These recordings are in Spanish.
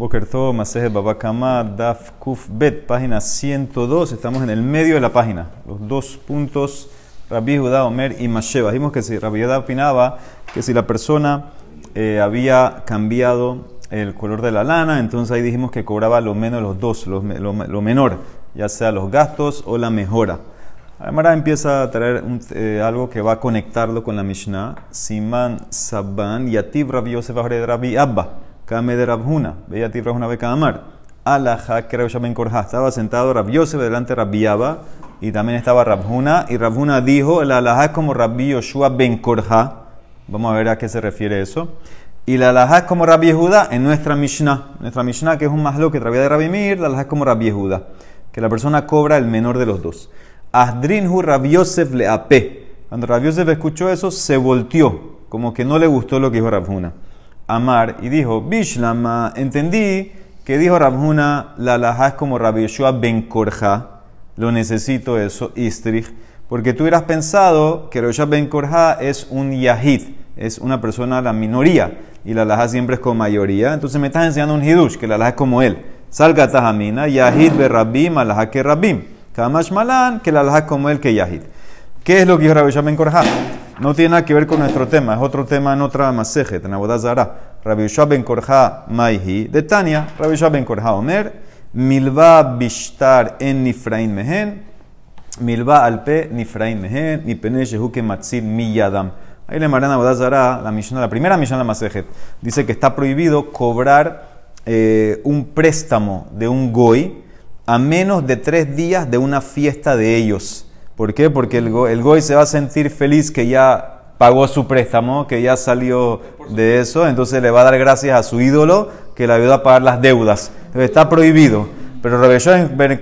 Bokerto, Maseje Babakama, Daf Kuf Bet, página 102. Estamos en el medio de la página. Los dos puntos, Rabbi Judá, Omer y Masheba. Dijimos que si Rabbi Judá opinaba que si la persona eh, había cambiado el color de la lana, entonces ahí dijimos que cobraba lo menos los dos, lo, menor, ya sea los gastos o la mejora. Ahora empieza a traer eh, algo que va a conectarlo con la Mishnah. Siman Saban, Yativ Rabbi Yosef Rabbi Abba. Kame de Rabhuna, veía ti una beca amar. Alaha, que Rabbi Ben Korha. Estaba sentado Rabbi Yosef delante de Rabbi y también estaba Rabhuna. Y Rabhuna dijo: El Alaha es como Rabbi Yoshua Ben Korha. Vamos a ver a qué se refiere eso. Y la Alaha es como Rabbi Yehuda en nuestra Mishnah. Nuestra Mishnah, que es un maslo que traía de Rabbi Mir, la Alaha es como Rabbi Yehuda. Que la persona cobra el menor de los dos. Azdrinhu Rabbi Yosef le ape. Cuando Rabbi Yosef escuchó eso, se volteó. Como que no le gustó lo que dijo Rabhuna. Amar y dijo, Bishlama, entendí que dijo Rabhuna, la laja es como Rabbi Yeshua Ben Korja, lo necesito eso, Istrich, porque tú hubieras pensado que Rabbi Yeshua Ben Korja es un Yahid, es una persona, la minoría, y la laja siempre es como mayoría, entonces me estás enseñando un Hidush, que la laja es como él. Salga Tajamina, Yahid be Rabim, alaha que Rabim. Kamash Malan, que la laja es como él que Yahid. ¿Qué es lo que dijo Rabbi Yeshua Ben Korja? No tiene nada que ver con nuestro tema, es otro tema en otra masejet, en Abodazara. Rabbi Yeshua ben Korja Maihi, de Tania, Rabbi Yeshua ben Korja Omer, Milva Bishtar en Nifrain Mehen, Milva Alpe Nifrain Mehen, Nipene Shehuke Matzil Miyadam. Ahí le marana Abodazara, la Mishnah, la primera Mishnah de la masejet, dice que está prohibido cobrar eh, un préstamo de un goy a menos de tres días de una fiesta de ellos. ¿Por qué? Porque el, goy se va a sentir feliz que ya pagó su préstamo, que ya salió de eso, entonces le va a dar gracias a su ídolo que le ayuda a pagar las deudas. está prohibido. Pero en Ben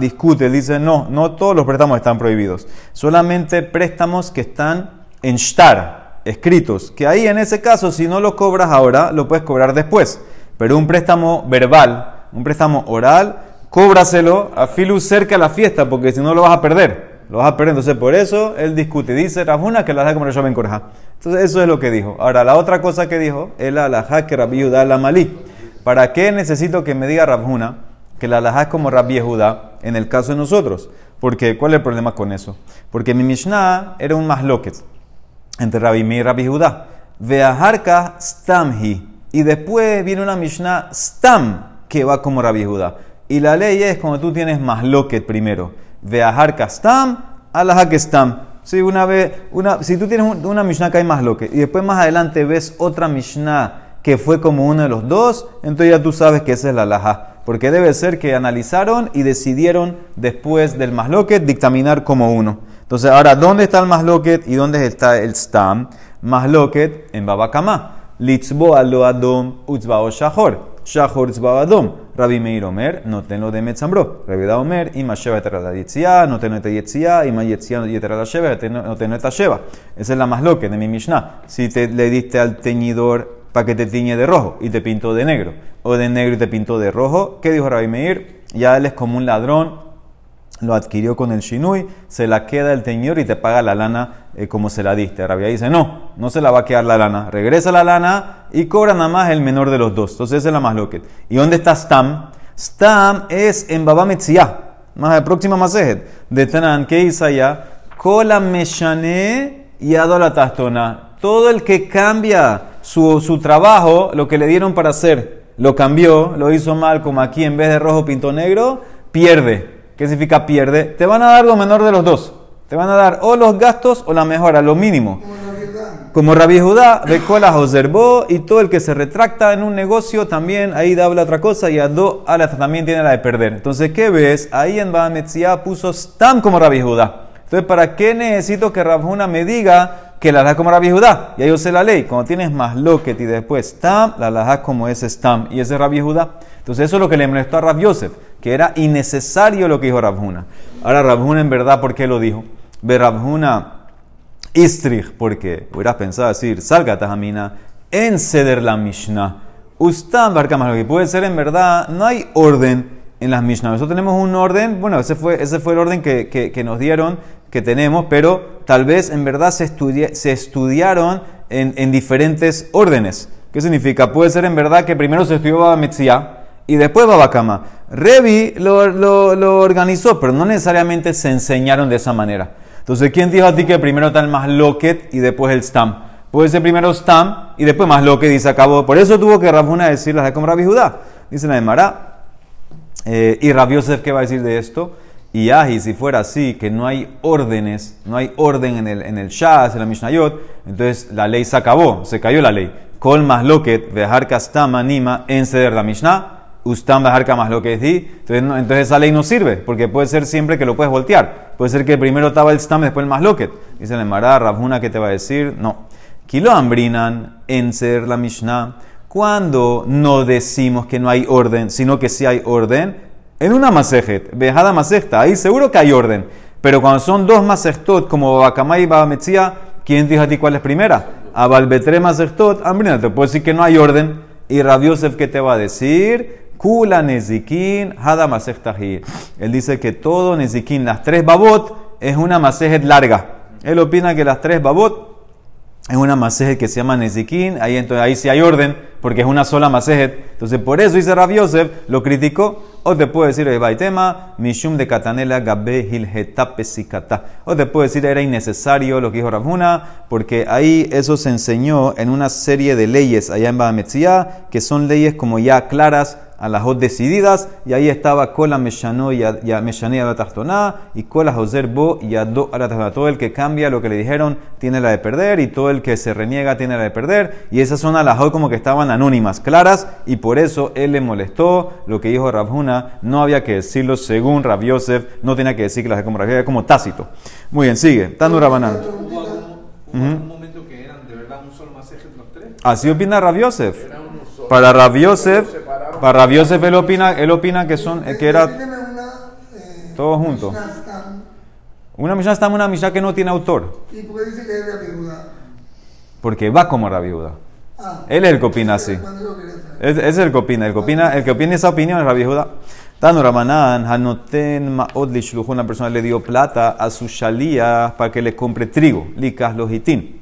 discute, dice, no, no todos los préstamos están prohibidos. Solamente préstamos que están en shtar, escritos. Que ahí en ese caso, si no lo cobras ahora, lo puedes cobrar después. Pero un préstamo verbal, un préstamo oral, cóbraselo a Filu cerca de la fiesta, porque si no lo vas a perder lo vas a perder. Entonces, por eso él discute. Dice Rafuna que la da como Rabbi Ben Korja. Entonces, eso es lo que dijo. Ahora, la otra cosa que dijo, el alajá que Rabbi Judá la malí. ¿Para qué necesito que me diga Rafuna que la alajá es como Rabbi Judá en el caso de nosotros? Porque, ¿cuál es el problema con eso? Porque mi Mishnah era un masloket entre Rabbi y Rabbi Judá. Veaharka stamhi. Y después viene una Mishnah stam que va como Rabbi Judá. Y la ley es como tú tienes masloket primero Veajar kastam, alaha kestam. Si, una vez, una, si tú tienes una Mishnah que hay más lo que, y después más adelante ves otra Mishnah que fue como uno de los dos, entonces ya tú sabes que esa es la alaha. Porque debe ser que analizaron y decidieron después del masloket dictaminar como uno. Entonces, ahora, ¿dónde está el masloket y dónde está el stam? Masloket en Babakama. Litzbo alo adom utzbao shahor. Shahor Tzbabadom. Rabbi Meir Omer, no tenlo de Metzambro. Rabbi Da Omer, Ima Sheva Eterada Yetzia, no tenlo de Yetzia, Ima Yetzia Yeterada Sheva, no tenlo de Sheva. Esa es la más loca de mi Mishnah. Si te le diste al teñidor para que te tiñe de rojo y te pintó de negro, o de negro y te pintó de rojo, ¿qué dijo Rabbi Meir? Ya él es como un ladrón lo adquirió con el shinui, se la queda el teñidor y te paga la lana eh, como se la diste. Rabia dice, no, no se la va a quedar la lana. Regresa la lana y cobra nada más el menor de los dos. Entonces esa es la más loca. ¿Y dónde está Stam? Stam es en Baba Metzia, más el próximo Masejet. De Tanan, que allá? Kola Meshane y la Tastona. Todo el que cambia su, su trabajo, lo que le dieron para hacer, lo cambió, lo hizo mal, como aquí en vez de rojo pintó negro, pierde. ¿Qué significa pierde? Te van a dar lo menor de los dos. Te van a dar o los gastos o la mejora, lo mínimo. Como Rabbi Judá, Becola observó y todo el que se retracta en un negocio también ahí da otra cosa y Ado Ala también tiene la de perder. Entonces, ¿qué ves? Ahí en Bahametzia puso Stam como Rabbi Judá. Entonces, ¿para qué necesito que Rabjuna me diga que la da como Rabbi Judá? Ya yo sé la ley. Cuando tienes más loquet y después Stam, la da como ese Stam y ese Rabbi Judá. Entonces, eso es lo que le molestó a Rabbi Yosef que era innecesario lo que dijo Rabhuna. Ahora Rabhuna en verdad, ¿por qué lo dijo? Ve Rabhuna Istrich, porque hubieras pensado decir, salga Tajamina, en ceder la Mishnah. Usted barca más lo que puede ser en verdad, no hay orden en las Mishnah. Nosotros tenemos un orden, bueno, ese fue, ese fue el orden que, que, nos dieron, que tenemos, pero tal vez en verdad se, se estudiaron en, en diferentes órdenes. ¿Qué significa? Puede ser en verdad que primero se estudió Baba Metzia y después Baba Kama. Revi lo, lo, organizó, pero no necesariamente se enseñaron de esa manera. Entonces, ¿quién dijo a ti que primero está el más loquet y después el stam? Puede ser primero stam y después más loquet y se acabó. Por eso tuvo que Rafuna decir las de como Rabbi Judá. Dice la de Eh, y Rabbi Yosef, ¿qué va a decir de esto? Y Aji, si fuera así, que no hay órdenes, no hay orden en el, en el Shas, en la Mishnayot, entonces la ley se acabó, se cayó la ley. Kol más loquet, vejar kastama anima, en ceder la Mishnah, ustam vejar más loquet di. Entonces, esa ley no sirve, porque puede ser siempre que lo puedes voltear. Puede ser que primero estaba el stam, después el más loquet. Dice el Mará, Rabuna, ¿qué te va a decir? No. Kilo ambrinan, en ceder la Mishnah. Cuando no decimos que no hay orden, sino que sí hay orden, en una masejet, vejada masejta, ahí seguro que hay orden. Pero cuando son dos masejtot, como Bakamay y Babametzia, ¿quién dijo a ti cuál es primera? A Balbetre masejtot, Ambrina, te puedo decir que no hay orden. Y Rabiosef, ¿qué te va a decir? Kula nezikin, hada Él dice que todo nezikin, las tres babot, es una masejet larga. Él opina que las tres babot es una masejet que se llama nezikin, ahí, entonces, ahí sí hay orden, porque es una sola masejet. Entonces, por eso dice Rabiosef, lo criticó o te puedo decir, tema, Mishum de Katanela Gabe Pesikata. O te puedo decir, era innecesario lo que dijo Rabhuna, porque ahí eso se enseñó en una serie de leyes allá en Bahametzia, que son leyes como ya claras, a las dos decididas, y ahí estaba Kola Meshano y Meshani a y Kola Joser Bo y Ado a Todo el que cambia lo que le dijeron tiene la de perder, y todo el que se reniega tiene la de perder, y esas son a las como que estaban anónimas, claras, y por eso él le molestó lo que dijo Rabhuna, no había que decirlo según Rab Yosef, no tenía que decir que las de como era como tácito. Muy bien, sigue. Tanu Rabanán. un momento que eran de verdad un solo masaje los tres? Así opina Rab Yosef. Para Rab Yosef para Rabiosef él opina, él opina que son que era todos juntos. Una Mishnah está una Mishnah que no tiene autor. ¿Y por qué dice que es Rabbi Porque va como Rabbi ah, él es el que opina así. Ese es el que opina. El que opina, el que opina esa opinión es Rabbi Judá. Tano Ramanan, Hanoten Maod una persona le dio plata a su shalía para que le compre trigo, likas lojitín.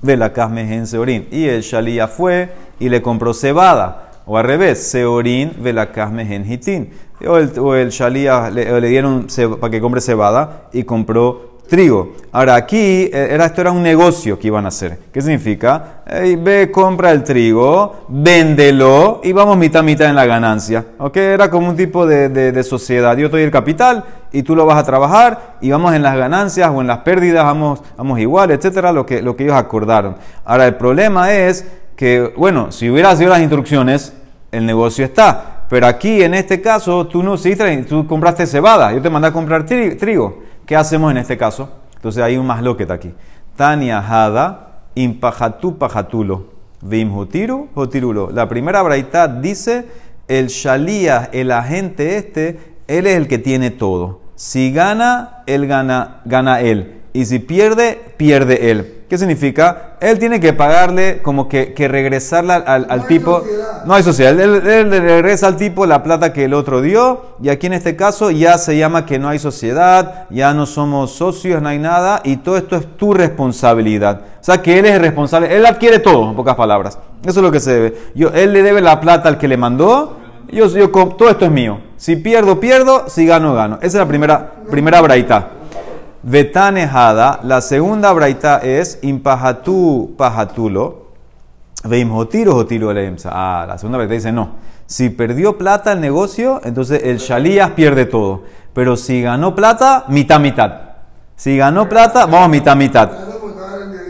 Ve la casme seorín. Y el shalía fue y le compró cebada. O al revés, Seorín velakazme genhitin. O el, o el Shalía le, dieron para que compre cebada y compró trigo. Ahora aquí eh, era, esto era un negocio que iban a hacer. ¿Qué significa? ve, compra el trigo, véndelo y vamos mitad mitad en la ganancia. ¿Ok? Era como un tipo de, de, sociedad. Yo te doy el capital y tú lo vas a trabajar y vamos en las ganancias o en las pérdidas, vamos, vamos igual, etcétera, lo que, lo que ellos acordaron. Ahora el problema es que, bueno, si hubiera sido las instrucciones, el negocio está. Pero aquí, en este caso, tú no tú compraste cebada, yo te mandé a comprar trigo. ¿Qué hacemos en este caso? Entonces hay un más loquet aquí. Tania Hada, impajatu pajatulo, vimhotiru jotirulo. La primera braita dice, el shalía, el agente este, él es el que tiene todo. Si gana, él gana, gana él. Y si pierde, pierde él. ¿Qué significa? Él tiene que pagarle, como que, que regresarle al, al tipo. No hay sociedad. Él, él, le regresa al tipo la plata que el otro dio. Y aquí en este caso ya se llama que no hay sociedad, ya no somos socios, no hay nada. Y todo esto es tu responsabilidad. O sea que él es el responsable. Él adquiere todo, en pocas palabras. Eso es lo que se debe. Yo, él le debe la plata al que le mandó. Yo, yo, todo esto es mío. Si pierdo, pierdo. Si gano, gano. Esa es la primera, primera braita. Vetanejada, la segunda braita es impajatú pajatulo, veimjotiro jotiro Ah, la segunda braita dice no. Si perdió plata el negocio, entonces el shalías pierde todo. Pero si ganó plata, mitad mitad. Si ganó plata, vamos mitad mitad.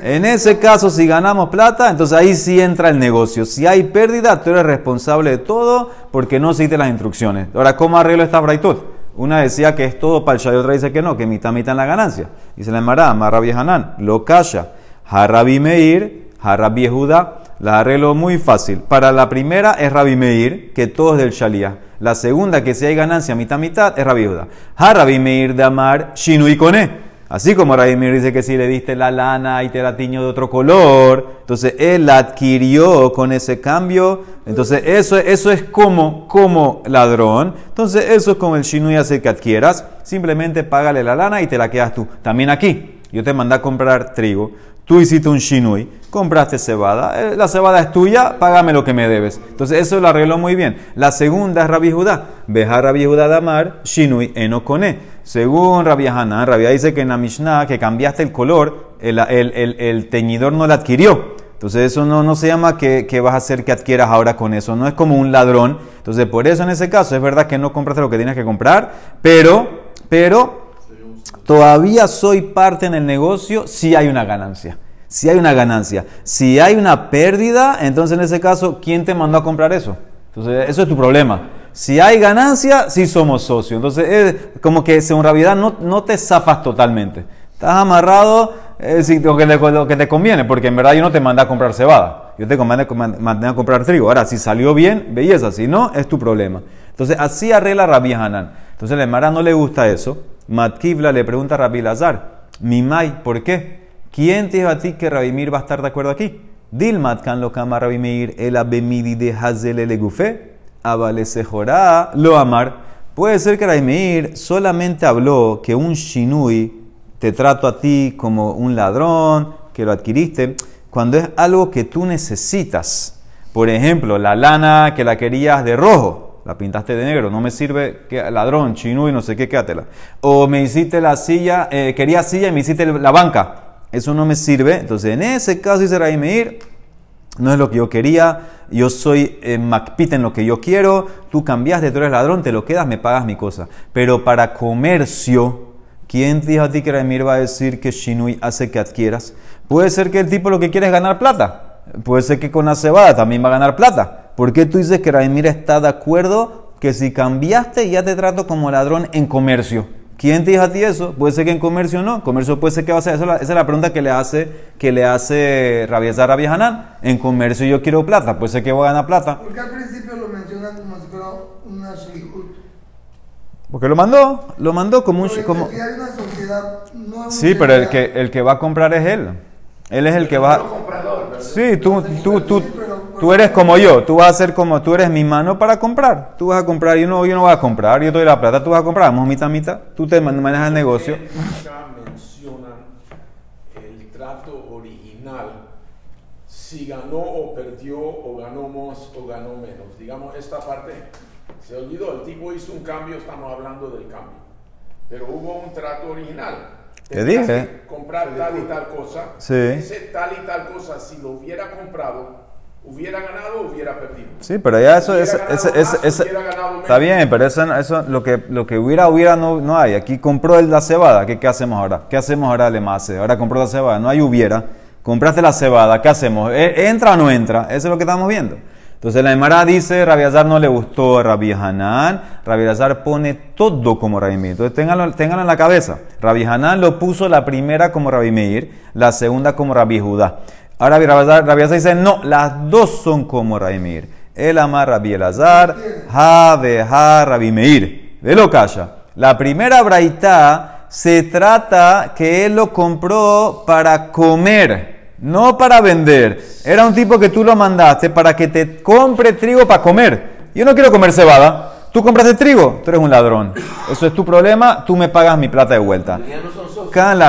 En ese caso, si ganamos plata, entonces ahí sí entra el negocio. Si hay pérdida, tú eres responsable de todo porque no seguiste las instrucciones. Ahora, ¿cómo arreglo esta braitot? Una decía que es todo el y otra dice que no, que mitad mitad en la ganancia. Dice la Emara, Marrabi Hanan, lo calla. Harabi Meir, Harabi Judá. La arreglo muy fácil. Para la primera es Rabi Meir, que todo es del Shalía. La segunda, que si hay ganancia mitad mitad, es Rabi Judá. Harabi Meir de Amar, Shinu y Kone. Así como Mir dice que si le diste la lana y te la tiñó de otro color, entonces él la adquirió con ese cambio. Entonces eso, eso es como, como ladrón. Entonces eso es como el y hace que adquieras. Simplemente págale la lana y te la quedas tú. También aquí, yo te mandé a comprar trigo. Tú hiciste un shinui, compraste cebada, eh, la cebada es tuya, págame lo que me debes. Entonces eso lo arregló muy bien. La segunda es Rabbi Judá. Beja Rabbi Judá de Amar, shinui enokone. Según Rabbi Hanan, Rabbi dice que en la Mishnah que cambiaste el color, el, el, el, teñidor no la adquirió. Entonces eso no, no se llama que, que, vas a hacer que adquieras ahora con eso. No es como un ladrón. Entonces por eso en ese caso es verdad que no compraste lo que tienes que comprar, pero, pero todavía soy parte en el negocio si hay una ganancia. Si hay una ganancia. Si hay una pérdida, entonces en ese caso, ¿quién te mandó a comprar eso? Entonces, eso es tu problema. Si hay ganancia, sí somos socios. Entonces, es como que según realidad no, no te zafas totalmente. Estás amarrado lo, que, lo que te conviene, porque en verdad yo no te mandé a comprar cebada. Yo te mandé a comprar trigo. Ahora, si salió bien, belleza. Si no, es tu problema. Entonces, así arregla Rabbi Hanan. Entonces, la Emara no le gusta eso. Matkivla le pregunta a Rabbi Lazar, Mimai, ¿por qué? ¿Quién te dijo a ti que Rabimir va a estar de acuerdo aquí? Dilmat kan lo kama Rabimir, el abemidi de Hazel el gufe, lo amar. Puede ser que Rabimir solamente habló que un shinui te trato a ti como un ladrón, que lo adquiriste, cuando es algo que tú necesitas. Por ejemplo, la lana que la querías de rojo la pintaste de negro, no me sirve, que, ladrón, chinú y no sé qué, quédatela. O me hiciste la silla, eh, quería silla y me hiciste la banca, eso no me sirve. Entonces, en ese caso dice Meir, no es lo que yo quería, yo soy eh, en lo que yo quiero, tú cambiaste, tú eres ladrón, te lo quedas, me pagas mi cosa. Pero para comercio, ¿quién te dijo a ti que Raimir va a decir que Shinui hace que adquieras? Puede ser que el tipo lo que quiere es ganar plata. Puede ser que con la cebada también va a ganar plata. ¿Por qué tú dices que Raimir está de acuerdo que si cambiaste ya te trato como ladrón en comercio? ¿Quién te dijo a ti eso? Puede ser que en comercio no. Comercio puede ser que va a ser. Esa es la pregunta que le hace, que le hace Rabiazar Rabia Hanan. En comercio yo quiero plata. Puede ser que voy a ganar plata. ¿Por qué al principio lo mencionan como si fuera una shihut? Porque lo mandó. Lo mandó como un. Como... hay una sociedad, no sí, pero el que, el que va a comprar es él. Él es el que va. Sí, tú, tú, tú, tú eres como yo. Tú vas a ser como tú eres mi mano para comprar. Tú vas a comprar, yo no, yo no voy a comprar. Yo te doy la plata, tú vas a comprar. Vamos mitad mitad. Tú te manejas el negocio. mencionan el trato original. Si ganó o perdió, o ganó más o ganó menos. Digamos, esta parte se olvidó. El tipo hizo un cambio, estamos hablando del cambio. Pero hubo un trato original te dije. comprar tal y tal cosa. Sí. Ese tal y tal cosa, si lo hubiera comprado, hubiera ganado o hubiera perdido. Sí, pero ya eso, es, está bien, pero eso, eso lo que lo que hubiera hubiera no, no hay. Aquí compró la cebada, ¿qué, ¿qué hacemos ahora? ¿Qué hacemos ahora, Lemase? Ahora compró la cebada, no hay hubiera. Compraste la cebada, ¿qué hacemos? ¿E, ¿Entra o no entra? Eso es lo que estamos viendo. Entonces la Emara dice, Rabiazar no le gustó a Rabbi Hanan, Rabiazar pone todo como Rabbi Meir. Entonces ténganlo, en la cabeza. Rabbi Hanan lo puso la primera como Rabbi Meir, la segunda como Rabbi Judá. Ahora Rabiazar dice, no, las dos son como Rabbi Meir. El ama Rabbi Elazar, ha Rabbi Meir. De lo calla. La primera braita se trata que él lo compró para comer no para vender. Era un tipo que tú lo mandaste para que te compre trigo para comer. Yo no quiero comer cebada. Tú compraste trigo, tú eres un ladrón. Eso es tu problema, tú me pagas mi plata de vuelta. Can.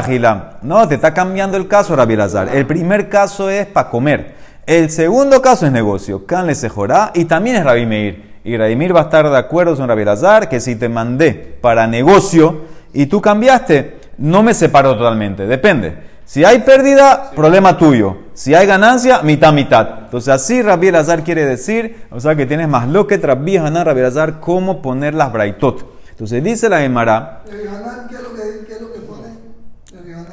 No, te está cambiando el caso, Rabbi Lazar. El primer caso es para comer. El segundo caso es negocio. Can le sejorá y también es Rabbi Meir. Y Rabbi Meir va a estar de acuerdo con Rabbi Lazar que si te mandé para negocio y tú cambiaste, no me separo totalmente. Depende. Si hay pérdida, problema tuyo. Si hay ganancia, mitad, mitad. Entonces así Rabbi Elazar quiere decir, o sea que tienes más lo que Rabbi Hanan, Rabbi Elazar, cómo poner las braitot. Entonces dice la Gemara.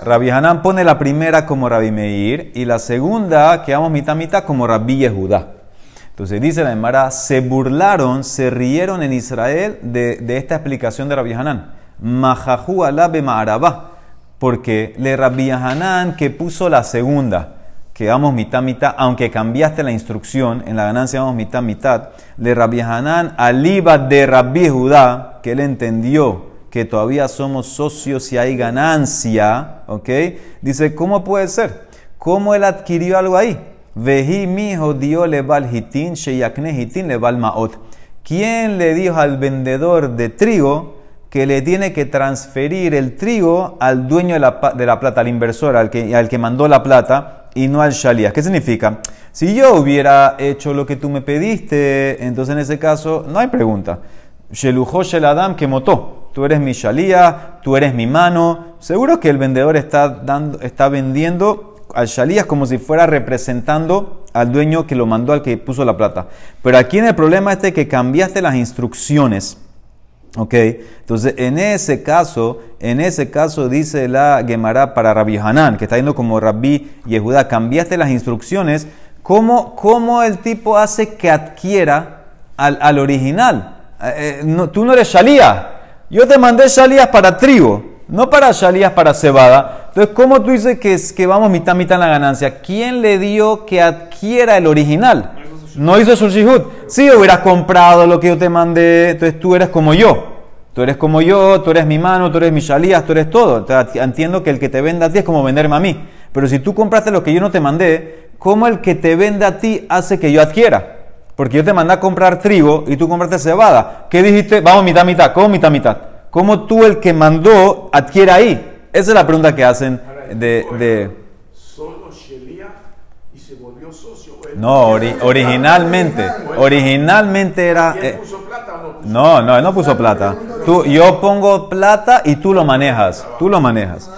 Rabbi Hanan pone la primera como Rabbi Meir y la segunda, que vamos mitad, mitad, como Rabbi Yehuda. Entonces dice la Gemara, se burlaron, se rieron en Israel de, de esta explicación de Rabbi Hanan. Mahahu alabe ma'arabah porque le Rabbi Hanan que puso la segunda, que vamos mitad mitad, aunque cambiaste la instrucción, en la ganancia vamos mitad mitad, le Rabbi Hanan aliba de Rabbi Judá, que él entendió que todavía somos socios y hay ganancia, ¿ok? Dice, ¿cómo puede ser? ¿Cómo él adquirió algo ahí? Veji mi dio le val hitin, sheyakne hitin le val maot. ¿Quién le dijo al vendedor de trigo que le tiene que transferir el trigo al dueño de la, de la plata, al inversor, al que, al que mandó la plata, y no al shalías. ¿Qué significa? Si yo hubiera hecho lo que tú me pediste, entonces en ese caso no hay pregunta. Shelujo Sheladam que motó. Tú eres mi shalía, tú eres mi mano. Seguro que el vendedor está, dando, está vendiendo al shalías como si fuera representando al dueño que lo mandó, al que puso la plata. Pero aquí en el problema este que cambiaste las instrucciones. Ok, entonces en ese caso, en ese caso dice la Gemara para Rabbi Hanan, que está yendo como Rabbi Yehuda, cambiaste las instrucciones, ¿cómo, cómo el tipo hace que adquiera al, al original? Eh, eh, tú no eres Shalías, yo te mandé Shalías para trigo, no para Shalías para cebada. Entonces, ¿cómo tú dices que, que vamos mitad mitad en la ganancia? ¿Quién le dio que adquiera el original? No hizo su shihud. Si hubieras comprado lo que yo te mandé, entonces tú eres como yo. Tú eres como yo, tú eres mi mano, tú eres mi shalías, tú eres todo. Entiendo que el que te venda a ti es como venderme a mí. Pero si tú compraste lo que yo no te mandé, ¿cómo el que te venda a ti hace que yo adquiera? Porque yo te mandé a comprar trigo y tú compraste cebada. ¿Qué dijiste? Vamos mitad mitad. ¿Cómo mitad mitad? ¿Cómo tú el que mandó adquiere ahí? Esa es la pregunta que hacen de Solo Shelia y se volvió socio. ¿o él- no, ori- originalmente. Originalmente era... ¿Y él eh, no? No, él no puso plata. Tú, yo pongo plata y tú lo manejas. Tú lo manejas.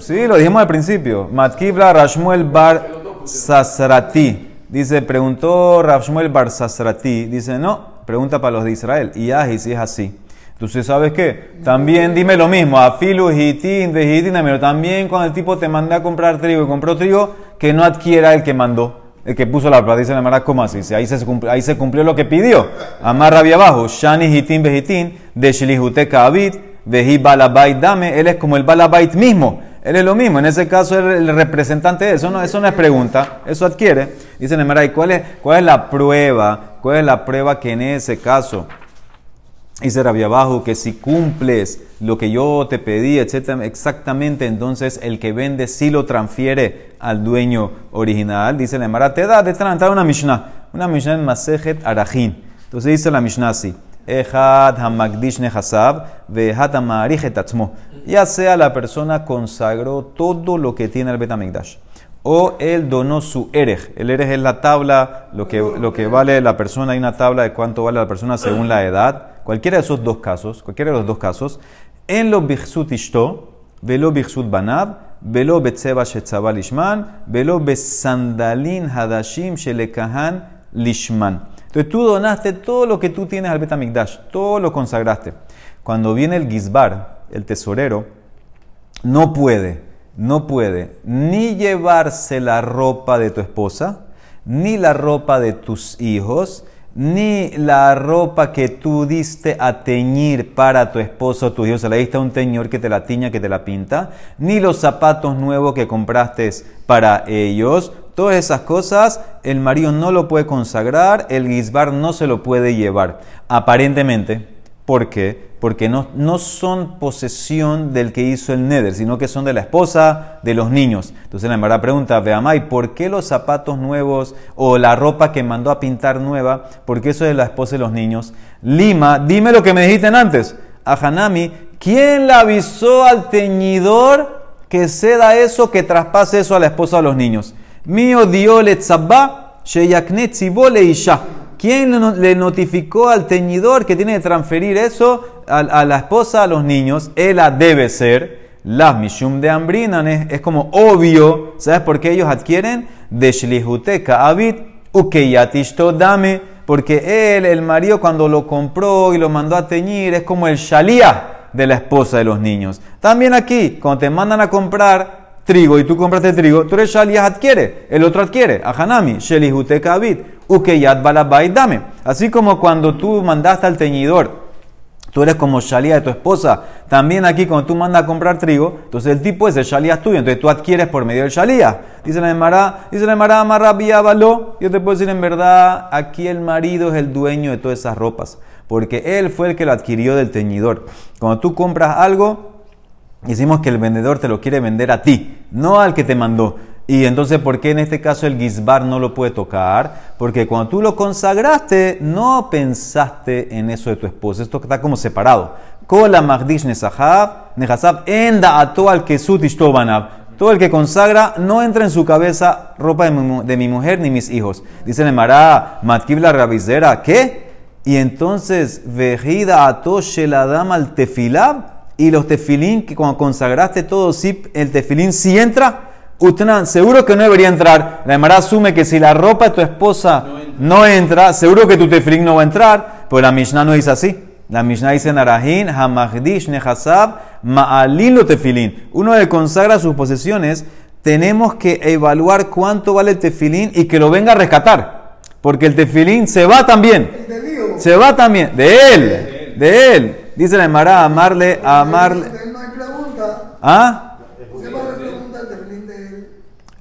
Sí, lo dijimos al principio. Matkibla Rashmuel Bar Sasrati. Dice, preguntó Rashmuel Bar Sasrati. Dice, no, pregunta para los de Israel. Y aji, si es así. Entonces, ¿sabes qué? También dime lo mismo. Afilu, hitin, de hitin, pero también cuando el tipo te manda a comprar trigo y compró trigo, que no adquiera el que mandó. El que puso la plata, dice la ¿cómo así? Ahí, se cumplió, ahí se cumplió lo que pidió. Amar rabia abajo, Shani hitin behitin, de Shlihute Kabit, Vehi balabait dame, él es como el balabait mismo. Él es lo mismo, en ese caso el representante de eso, no, eso no es pregunta, eso adquiere. Dice Nemara, ¿y cuál es, cuál es la prueba? ¿Cuál es la prueba que en ese caso Dice Rabbi abajo que si cumples lo que yo te pedí, etcétera, exactamente, entonces el que vende sí lo transfiere al dueño original. Dice la Emara, te da tratar una Mishnah, una Mishnah en Masejet Arajin. Entonces dice la Mishnah así. Ya sea la persona consagró todo lo que tiene el Betamigdash o él donó su erej. El erej es la tabla, lo que, lo que vale la persona, hay una tabla de cuánto vale la persona según la edad. Cualquiera de esos dos casos, cualquiera de los dos casos, en lo bichsut ishto, velo bichsut banab, velo betzeba shetzaba lishman, velo besandalin hadashim shelekahan lishman. Entonces tú donaste todo lo que tú tienes al Betamigdash, todo lo consagraste. Cuando viene el gizbar, el tesorero, no puede, no puede ni llevarse la ropa de tu esposa, ni la ropa de tus hijos, ni la ropa que tú diste a teñir para tu esposo o tus hijos. Se la diste a un teñor que te la tiña, que te la pinta, ni los zapatos nuevos que compraste para ellos. Todas esas cosas el marido no lo puede consagrar, el guisbar no se lo puede llevar. Aparentemente, ¿Por qué? Porque no, no son posesión del que hizo el neder, sino que son de la esposa, de los niños. Entonces la verdad pregunta, Veamay, ¿por qué los zapatos nuevos o la ropa que mandó a pintar nueva, por qué eso es de la esposa y los niños? Lima, dime lo que me dijiste antes. A Hanami, ¿quién le avisó al teñidor que ceda eso, que traspase eso a la esposa o a los niños? Mío dio le tzabá, sheyakne tzibo le isha. ¿Quién le no- le notificó al teñidor que tiene que transferir eso a, a la esposa, a los niños? Ella debe ser la mishum de ambrinan. Es, es como obvio. ¿Sabes por qué ellos adquieren? De shlihuteka abit ukeyatishto dame. Porque él, el marido, cuando lo compró y lo mandó a teñir, es como el shalía de la esposa de los niños. También aquí, cuando te mandan a comprar trigo y tú compraste trigo, tú eres Shaliah adquiere, el otro adquiere, Ahanami, Shelihute Kabit, Ukeyat Balabait dame. Así como cuando tú mandaste al teñidor, tú eres como Shaliah de tu esposa, también aquí cuando tú mandas a comprar trigo, entonces el tipo es el Shaliah tuyo, entonces tú adquieres por medio del Shaliah. Dice la Emara, dice la Emara, Amarrabiábalo, yo te puedo decir en verdad, aquí el marido es el dueño de todas esas ropas, porque él fue el que lo adquirió del teñidor. Cuando tú compras algo, Hicimos que el vendedor te lo quiere vender a ti, no al que te mandó. Y entonces, ¿por qué en este caso el Gizbar no lo puede tocar? Porque cuando tú lo consagraste, no pensaste en eso de tu esposa. Esto está como separado. Kola Magdish Enda Ato al. Todo el que consagra no entra en su cabeza ropa de mi, mujer ni mis hijos. Dice Nemara, Matkib la rabizera, ¿qué? Y entonces, Vejida Ato Sheladam al Tefilab. Y los tefilín, que cuando consagraste todo, sí, el tefilín sí entra. Utnan, seguro que no debería entrar. La Emara asume que si la ropa de tu esposa no entra, seguro que tu tefilín no va a entrar. Pero la Mishnah no dice así. La Mishnah dice Narahin, Hamagdish, Nehasab, Ma'alin lo tefilín. Uno que consagra sus posesiones, tenemos que evaluar cuánto vale el tefilín y que lo venga a rescatar. Porque el tefilín se va también. Se va también. De él. De él. Dice la Emara, amarle, amarle. ¿Ah? Se va a haber pregunta el tefilín de él.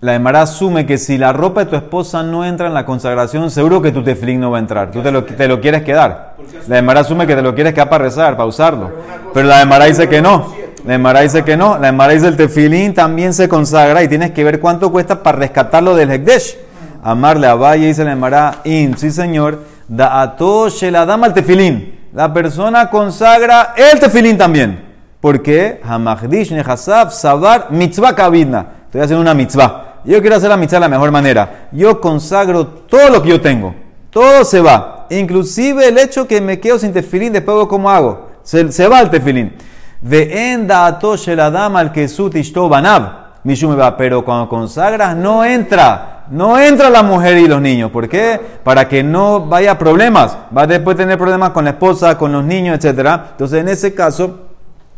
La Emara asume que si la ropa de tu esposa no entra en la consagración, seguro que tu tefilín no va a entrar. Tú te lo, quieres quedar. La Emara asume que te lo quieres quedar para rezar, para usarlo. Pero la Emara dice que no. La Emara dice que no. La Emara dice el tefilín también se consagra y tienes que ver cuánto cuesta para rescatarlo del Hekdesh. Amarle a Valle dice la Emara, in, sí señor, da ato la dama al tefilín. La persona consagra el tefilín también. ¿Por qué? Hamagdish nehasab sabar mitzvah kabidna. Estoy haciendo una mitzvah. Yo quiero hacer la mitzvah de la mejor manera. Yo consagro todo lo que yo tengo. Todo se va. Inclusive el hecho que me quedo sin tefilín, después veo cómo hago. Se, se va el tefilín. Pero cuando consagras no entra. No entra la mujer y los niños. ¿Por qué? Para que no vaya problemas. Va a tener problemas con la esposa, con los niños, etc. Entonces en ese caso...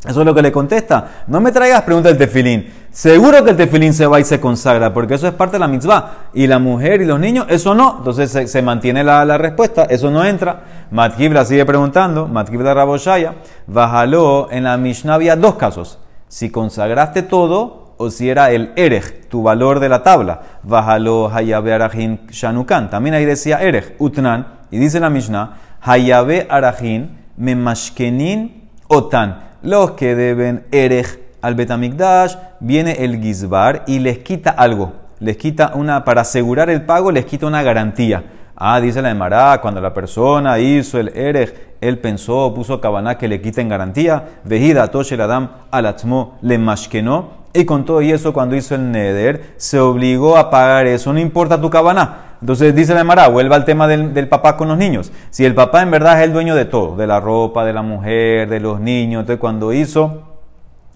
Eso es lo que le contesta. No me traigas preguntas del tefilín. Seguro que el tefilín se va y se consagra, porque eso es parte de la mitzvah. Y la mujer y los niños, eso no. Entonces se, se mantiene la, la respuesta, eso no entra. Matkibla sigue preguntando, Matkibla Raboshaya, Bajaló, en la Mishnah había dos casos. Si consagraste todo o si era el Erej, tu valor de la tabla. Bajaló Hayabe Arajin Shanukan. También ahí decía Erej, Utnan. Y dice la Mishnah, Hayabe Arajin Memashkenin Otan los que deben Erej al Betamigdash, viene el Gizbar y les quita algo. Les quita una, para asegurar el pago, les quita una garantía. Ah, dice la Emara, cuando la persona hizo el Erej, él pensó, puso cabana que le quiten garantía. Vejida Toshe Adam alatzmo le mashkenó. Y con todo y eso, cuando hizo el Neder, se obligó a pagar eso. No importa tu cabana. Entonces dice la Emara, vuelva al tema del, del, papá con los niños. Si el papá en verdad es el dueño de todo, de la ropa, de la mujer, de los niños, entonces cuando hizo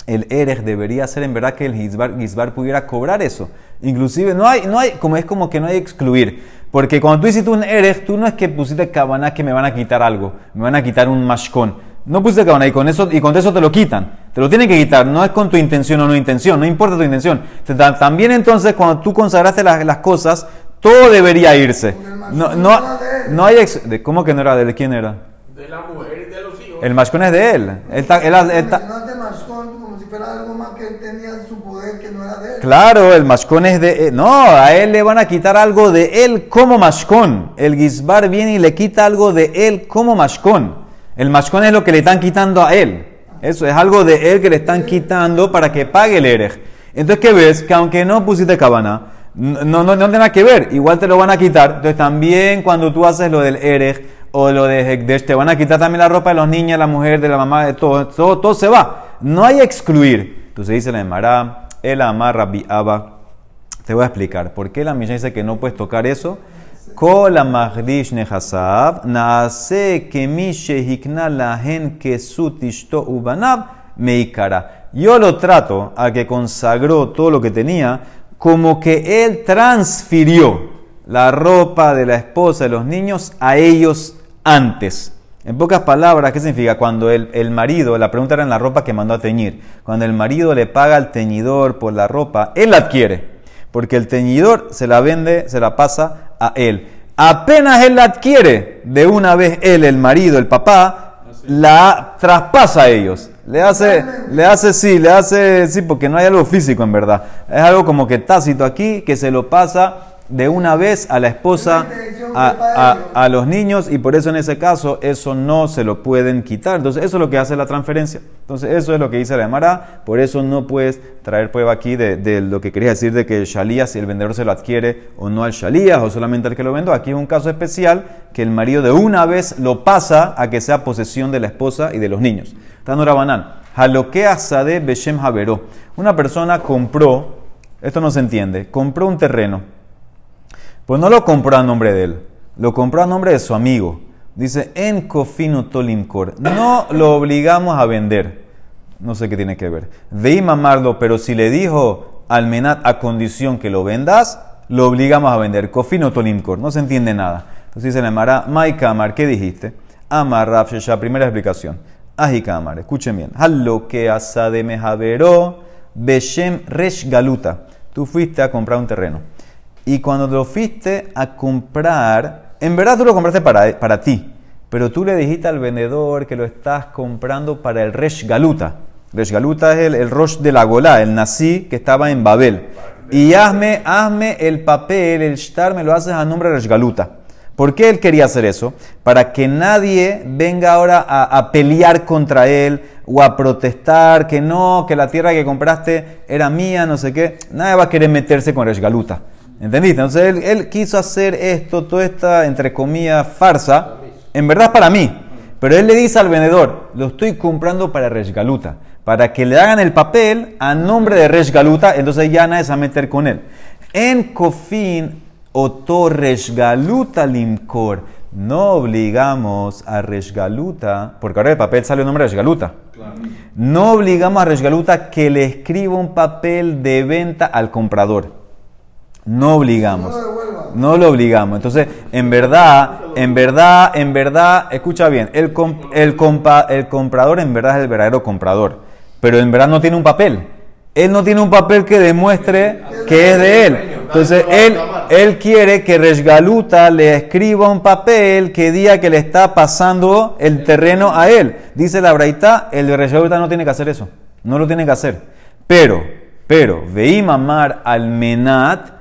el Erej debería ser en verdad que el Gizbar, Gizbar pudiera cobrar eso. Inclusive no hay, no hay, como es como que no hay excluir. Porque cuando tú hiciste un Erej, tú no es que pusiste cabana que me van a quitar algo, me van a quitar un mashkon. No pusiste cabana y con eso, y con eso te lo quitan. Te lo tienen que quitar. No es con tu intención o no intención. No importa tu intención. También entonces cuando tú consagraste las, las cosas, todo debería irse. No, no, no hay ex de, ¿Cómo que no era de él? ¿Quién era? De la mujer y de los hijos. El mashkon es de él. él, ta, él, él, él ta, No de Mashkon, como si fuera algo más que él tenía su poder que no era de él. Claro, el mashkon es de él. No, a él le van a quitar algo de él como mashkon. El gizbar viene y le quita algo de él como mashkon. El mashkon es lo que le están quitando a él. Eso es algo de él que le están quitando para que pague el erej. Entonces, ¿qué ves? Que aunque no pusiste cabana, no, no, no tiene nada que ver, igual te lo van a quitar. Entonces también cuando tú haces lo del Erej o lo de Hekdesh, te van a quitar también la ropa de los niños, la mujer, de la mamá, de todo, todo, todo se va. No hay excluir. Entonces dice la Emara, el amarra biaba. Te voy a explicar por qué la Mishnah dice que no puedes tocar eso. Kol magdish nehasav, naase que mi lahen kesut ubanab meikara. Yo lo trato a que consagró todo lo que tenía como que él transfirió la ropa de la esposa de los niños a ellos antes. En pocas palabras, ¿qué significa? Cuando el, el, marido, la pregunta era en la ropa que mandó a teñir, cuando el marido le paga al teñidor por la ropa, él la adquiere, porque el teñidor se la vende, se la pasa a él. Apenas él la adquiere, de una vez él, el marido, el papá, la traspasa a ellos. Le hace, le hace sí, le hace sí, porque no hay algo físico en verdad. Es algo como que tácito aquí, que se lo pasa de una vez a la esposa, a, a- a los niños, y por eso en ese caso eso no se lo pueden quitar. Entonces eso es lo que hace la transferencia. Entonces eso es lo que dice la Gemara, por eso no puedes traer prueba aquí de, de lo que quería decir de que el Shalías, si el vendedor se lo adquiere o no al Shalías, o solamente al que lo vendo. Aquí es un caso especial que el marido de una vez lo pasa a que sea posesión de la esposa y de los niños. Tanura Banán. Haloquea Sade Beshem Haveró. Una persona compró, esto no se entiende, compró un terreno. Pues no lo compró a nombre de él, lo compró a nombre de su amigo. Dice, en Kofinu Tolimkor. No lo obligamos a vender. No sé qué tiene que ver. Veí mamarlo, pero si le dijo al menat a condición que lo vendas, lo obligamos a vender. Kofinu Tolimkor. No se entiende nada. Entonces dice la Mara, Mai Kamar, ¿qué dijiste? Amar Rav Shesha, primera explicación. Aji Kamar, escuchen bien. Halo que asade mehavero beshem resh galuta. Tú fuiste a comprar un terreno. Y cuando lo fuiste a comprar, en verdad tú lo compraste para, para ti, pero tú le dijiste al vendedor que lo estás comprando para el Resh Galuta. Resh Galuta es el, el Rosh de la Golá, el nazi que estaba en Babel. Y hazme, hazme el papel, el shtar, me lo haces a nombre de Resh Galuta. ¿Por qué él quería hacer eso? Para que nadie venga ahora a, a pelear contra él o a protestar que no, que la tierra que compraste era mía, no sé qué. Nadie va a querer meterse con Resh Galuta. ¿Entendiste? Entonces él, él quiso hacer esto, toda esta, entre comillas, farsa, en verdad es para mí. Pero él le dice al vendedor, lo estoy comprando para Resh Galuta, para que le hagan el papel a nombre de Resh Galuta, entonces ya nadie se va a meter con él. En Kofin, Oto Resh Galuta Limkor, no obligamos a Resh Galuta, porque ahora el papel sale el nombre de Resh Galuta. No obligamos a Resh Galuta que le escriba un papel de venta al comprador. No obligamos. No lo obligamos. Entonces, en verdad, en verdad, en verdad, escucha bien, el, el, compa- el comprador en verdad es el verdadero comprador, pero en verdad no tiene un papel. Él no tiene un papel que demuestre que es de él. Entonces, él, él quiere que Resgaluta le escriba un papel que diga que le está pasando el terreno a él. Dice la Braita, el de Resgaluta no tiene que hacer eso. No lo tiene que hacer. Pero, pero, veí mamar al menat,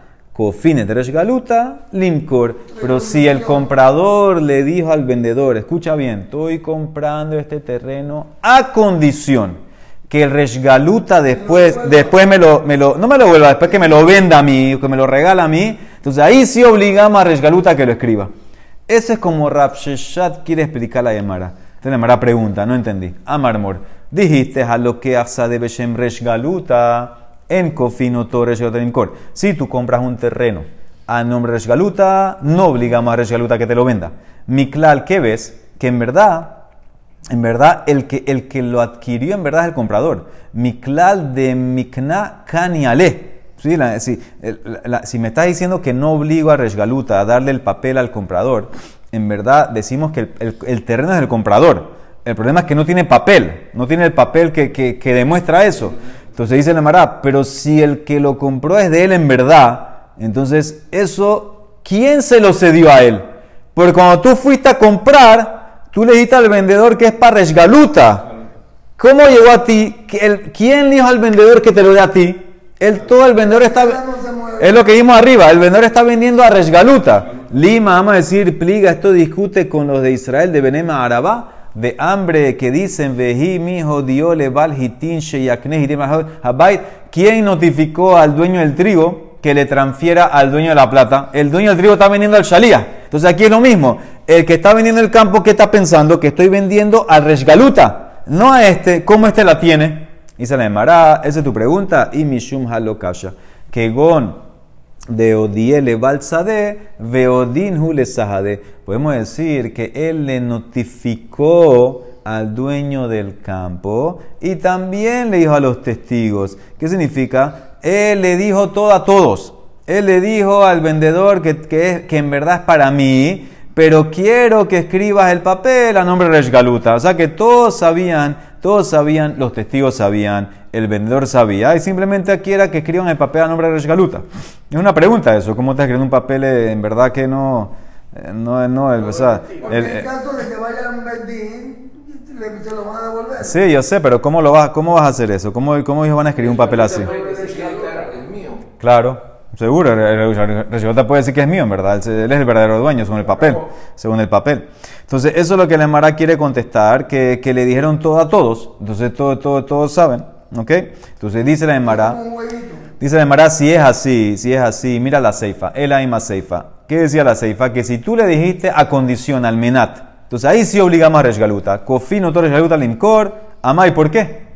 Galuta, Limcor. Pero si el comprador le dijo al vendedor, escucha bien, estoy comprando este terreno a condición que el Resh Galuta después, después me lo, me lo, no me lo vuelva, después que me lo venda a mí, o que me lo regala a mí, entonces ahí sí obligamos a Resh Galuta a que lo escriba. Ese es como Rav Sheshat quiere explicar la Gemara. Entonces la Gemara pregunta, no entendí. Amarmor, dijiste a lo que asa de Beshem Resh Galuta en Torres Yoterimkor. Si tú compras un terreno a nombre de Galuta, no obligamos a Galuta que te lo venda. Miklal, ¿qué ves? Que en verdad, en verdad, el que, el que lo adquirió en verdad es el comprador. Miklal de Mikna Kaniale. Sí, la- si, si me estás diciendo que no obligo a Resgaluta a darle el papel al comprador, en verdad decimos que el, terreno es del comprador. El problema es que no tiene papel, no tiene el papel que- que demuestra eso. Entonces dice la Mará, pero si el que lo compró es de él en verdad, entonces eso, ¿quién se lo cedió a él? Porque cuando tú fuiste a comprar, tú le dijiste al vendedor que es para Resgaluta. ¿Cómo llegó a ti? ¿Qui- el- ¿Quién dijo al vendedor que te lo dé a ti? Él, todo el vendedor está... Es lo que vimos arriba. El vendedor está vendiendo a Resgaluta. Lima, vamos a decir, pliga, esto discute con los de Israel de Benema Arabá. De hambre que dicen, Veji, mi hijo, diole, val, hitin. ¿Quién notificó al dueño del trigo que le transfiera al dueño de la plata? El dueño del trigo está vendiendo al Shalía. Entonces aquí es lo mismo. El que está vendiendo el campo, ¿qué está pensando? Que estoy vendiendo al Resgaluta. No a este. ¿Cómo este la tiene? Y se la llamará, esa es tu pregunta, y Mishum Halokasha, que gon de Odiele Balsade, Veodin Sahade. Podemos decir que él le notificó al dueño del campo y también le dijo a los testigos. ¿Qué significa? Él le dijo todo a todos. Él le dijo al vendedor que, que, es- que en verdad es para mí, pero quiero que escribas el papel a nombre de Resh Galuta. O sea que todos sabían, todos sabían, los testigos sabían, el vendedor sabía, y simplemente quiera que escriban el papel a nombre de Resh Galuta. Es una pregunta eso, ¿cómo estás escribiendo un papel eh, en verdad que no, eh, no, no, el- o sea, Porque el- en eh, caso de que vaya a un le- se lo van a devolver. sí, yo sé, pero ¿cómo lo vas, cómo vas a hacer eso? ¿Cómo, cómo ellos van a escribir un papel así? Era el. Claro, Seguro, Resgaluta puede decir que es mío, en verdad. Él es el verdadero dueño, según el papel. Según el papel. Entonces, eso es lo que la Emara quiere contestar, que, que le dijeron todo a todos. Entonces, todo, todo, todos saben. ¿Ok? Entonces, dice la Emara. Dice la Emara, si es así, si es así, mira la ceifa, el aima ceifa. ¿Qué decía la ceifa? Que si tú le dijiste a condición al menat, entonces ahí sí obligamos a resgaluta. Cofino, todo resgaluta, limcor, amai, ¿por qué?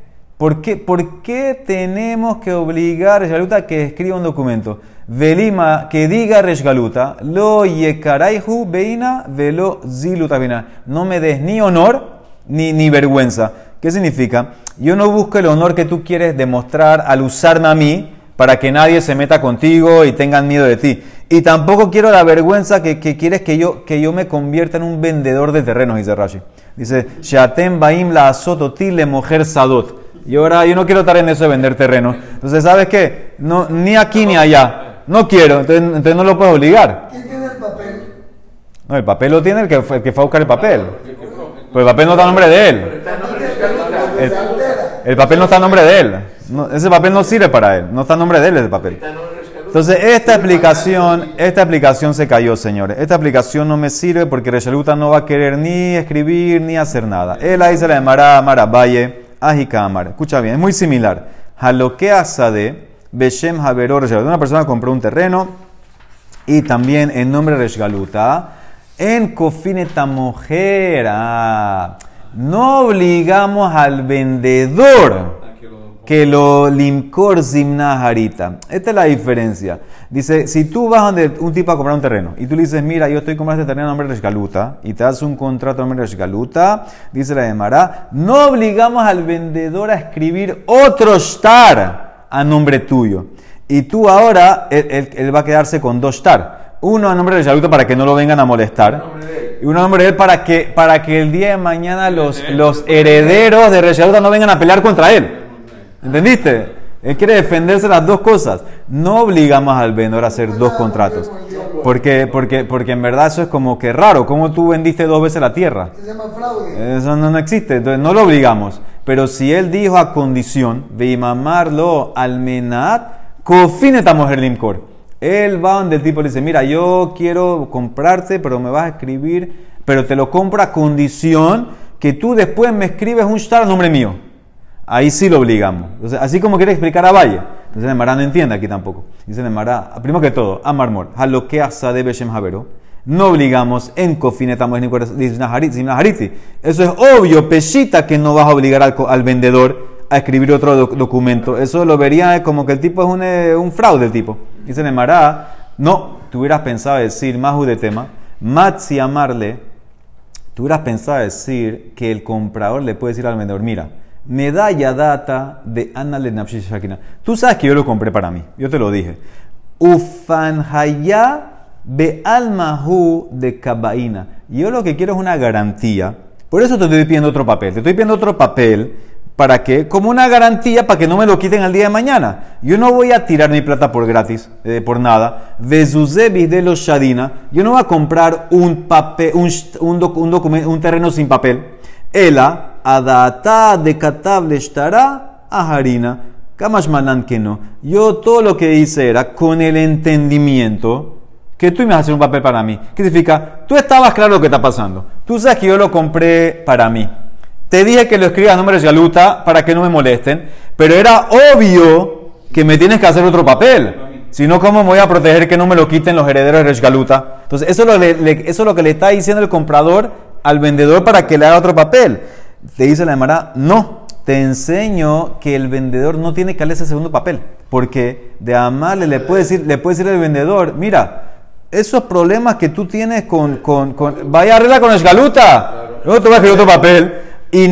¿Por qué, ¿Por qué tenemos que obligar a resgaluta que escriba un documento? Velima, que diga resgaluta, lo yekaraihu beina velo ziluta beina. No me des ni honor ni, ni vergüenza. ¿Qué significa? Yo no busco el honor que tú quieres demostrar al usarme a mí para que nadie se meta contigo y tengan miedo de ti. Y tampoco quiero la vergüenza que, que quieres que yo, que yo me convierta en un vendedor de terrenos, dice Rashi. Dice, Shatem Baim la azototi le mujer sadot. Y ahora yo no quiero estar en eso de vender terrenos. Entonces, ¿sabes qué? No, ni aquí ni allá. No quiero, entonces, entonces no lo puedo obligar. ¿Quién tiene el papel? No, el papel lo tiene el que, fue, el que fue a buscar el papel. Pues el papel no está a nombre de él. El, el papel no está a nombre de él. No, ese papel no sirve para él. No está a nombre de él ese papel. Entonces, esta explicación, esta explicación se cayó, señores. Esta explicación no me sirve porque Reshaluta no va a querer ni escribir ni hacer nada. Él ahí se la llamará Marabaye, Ajikamar. Escucha bien, es muy similar. Haloke Asade, Beshem Reshaluta. Una persona compró un terreno y también en nombre de Reshaluta, en Kofineta Mojera. No obligamos al vendedor que lo limcor zimnaharita. Esta es la diferencia. Dice, si tú vas donde un tipo a comprar un terreno y tú le dices, mira, yo estoy comprando este terreno a nombre de Resgaluta y te das un contrato a nombre de Resgaluta, dice la Emara, no obligamos al vendedor a escribir otro star a nombre tuyo. Y tú ahora, él, él- él va a quedarse con dos star. Uno a nombre de Resgaluta para que no lo vengan a molestar. Y uno a nombre de él para que, para que el día de mañana los, los herederos de Resgaluta no vengan a pelear contra él. ¿Entendiste? Él quiere defenderse las dos cosas. No obligamos al vendedor a hacer dos contratos. Porque, porque, porque en verdad eso es como que raro. ¿Cómo tú vendiste dos veces la tierra? Eso no, no existe. Entonces no lo obligamos. Pero si él dijo a condición de mamarlo al menat, cofineta mujer limcor. Él va donde el tipo le dice, mira, yo quiero comprarte, pero me vas a escribir, pero te lo compro a condición que tú después me escribes un shtar a nombre mío. Ahí sí lo obligamos. Entonces, así como quiere explicar a Valle. Entonces el Mará no entiende aquí tampoco. Dice el Mará, primero que todo, a Marmor, a lo que asa de Beshem Javero. No obligamos en Kofineta Hariti. Eso es obvio, Peshita, que no vas a obligar al, al vendedor a escribir otro doc- documento. Eso lo vería como que el tipo es un, eh, un fraude, el tipo. Dice el Mará, no, tú hubieras pensado decir, Mahu de tema, Matzi amarle, Tú hubieras pensado decir que el comprador le puede decir al vendedor, mira, medalla data de Anna Lenafshi Shakina. Tú sabes que yo lo compré para mí, yo te lo dije. Ufanhaya be almahu de Kabaina. Yo lo que quiero es una garantía. Por eso te estoy pidiendo otro papel. Te estoy pidiendo otro papel. ¿Para qué? Como una garantía para que no me lo quiten al día de mañana. Yo no voy a tirar mi plata por gratis, eh, por nada. Vezuzebis de los Shadina. Yo no voy a comprar un, papel, un, un, un un terreno sin papel. Ela, adata de katable estará a harina. Kamash malan que no. Yo todo lo que hice era con el entendimiento que tú me hacer un papel para mí. ¿Qué significa? Tú estabas claro lo que está pasando. Tú sabes que yo lo compré para mí. Te dije que lo escriba a nombre de Yaluta para que no me molesten, pero era obvio que me tienes que hacer otro papel. Si no, ¿cómo me voy a proteger que no me lo quiten los herederos de Reshgaluta? Entonces, eso es, lo, le- eso es lo que le está diciendo el comprador al vendedor para que le haga otro papel. Te dice la Emara, no, te enseño que el vendedor no tiene que ese segundo papel. Porque de amarle le puede decir, le puede decir al vendedor, mira, esos problemas que tú tienes con, con, con vaya arregla con Esgaluta. No te voy a escribir otro papel. Y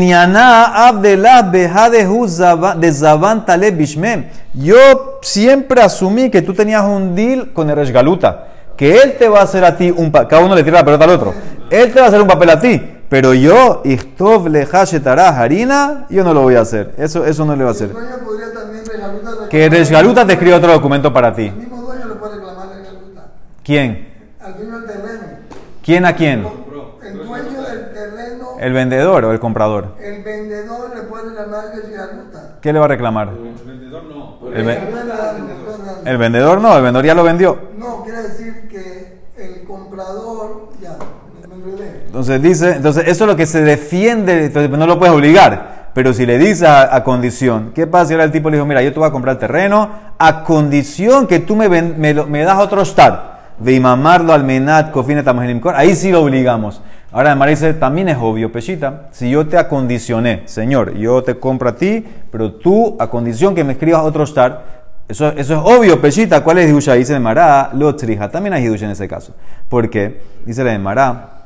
de. Yo siempre asumí que tú tenías un deal con el Esgaluta. Que él te va a hacer a ti un papel. Cada uno le tira la pelota al otro. Él te va a hacer un papel a ti. Pero yo, Ichtov leja shetará harina, yo no lo voy a hacer. Eso, eso no le va a El hacer. dueño podría también regaluta. Que Esgaluta te escriba otro documento para ti. El mismo dueño le puede reclamar. ¿Quién? Al dueño del terreno. ¿Quién a quién? El dueño del terreno, ¿El vendedor o el comprador? el vendedor le puede reclamar regaluta. ¿Qué le va a reclamar? El vendedor no. El vendedor no, el vendedor ya lo vendió. No, quiere decir el comprador, ya, me enredé. Entonces dice, entonces eso es lo que se defiende, entonces no lo puedes obligar. Pero si le dices a, a condición, ¿qué pasa si ahora el tipo le dijo, mira, yo te voy a comprar terreno a condición que tú me, ven- me, me das otro start? De imamarlo al menat, cofine ahí sí lo obligamos. Ahora Mara dice, también es obvio, Peshita, si yo te acondicioné, señor, yo te compro a ti, pero tú a condición que me escribas otro start, eso, es obvio, Peshita, ¿cuál es Hidusha? Dice de Mará, lo trija, también hay Hidusha en ese caso. ¿Por qué? Dice la de Mará,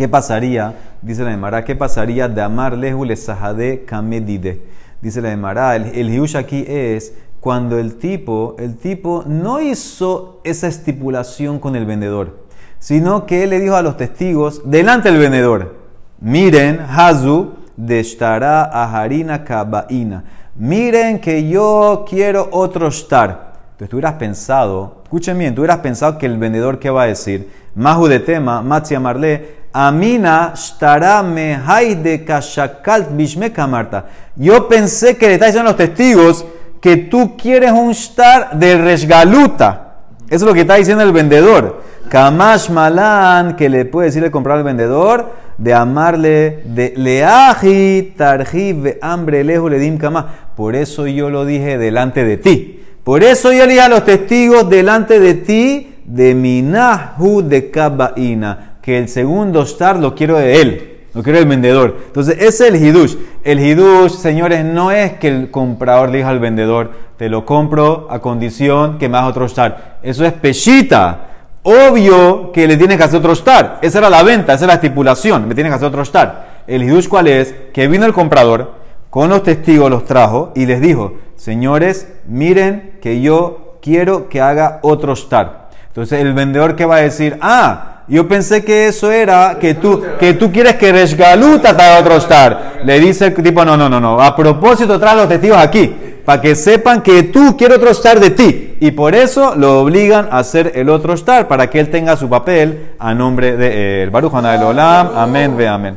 ¿Qué pasaría? Dice la Emara, ¿qué pasaría de amar lehu le sahade kamedide? Dice la Emara, el, el hiush aquí es cuando el tipo, el tipo no hizo esa estipulación con el vendedor, sino que él le dijo a los testigos delante del vendedor, miren, Hazu de Shtara Aharina Kabaina, miren que yo quiero otro shtar. Entonces tú hubieras pensado, escuchen bien, tú hubieras pensado que el vendedor, ¿qué va a decir? Mahu de tema, Matzi Amarle, Amina Shtara Mehai de Kashakalt Bishme Kamarta. Yo pensé que le está diciendo a los testigos que tú quieres un shtar de resgaluta. Eso es lo que está diciendo el vendedor. Kamash Malan, que le puede decir el comprar al vendedor, de amarle, de leaji, tarjib, hambre, lejos, le dim kama. Por eso yo lo dije delante de ti. Por eso yo le dije a los testigos delante de ti, de minahu de kabaina, que el segundo star lo quiero de él, lo quiero del vendedor. Entonces, ese es el hidush. El hidush, señores, no es que el comprador le diga al vendedor, te lo compro a condición que me hagas otro star. Eso es peshita. Obvio que le tienes que hacer otro star. Esa era la venta, esa es la estipulación. Me tienes que hacer otro star. El hidush, ¿cuál es? Que vino el comprador, con los testigos los trajo y les dijo, señores, miren que yo quiero que haga otro star. Entonces el vendedor que va a decir, ah, yo pensé que eso era que tú, que tú quieres que Resgaluta haga otro star. Le dice el tipo, no, no, no, no. A propósito, trae los testigos aquí, para que sepan que tú quieres otro star de ti. Y por eso lo obligan a hacer el otro star, para que él tenga su papel a nombre de él. Baruch Olam, amén ve amén.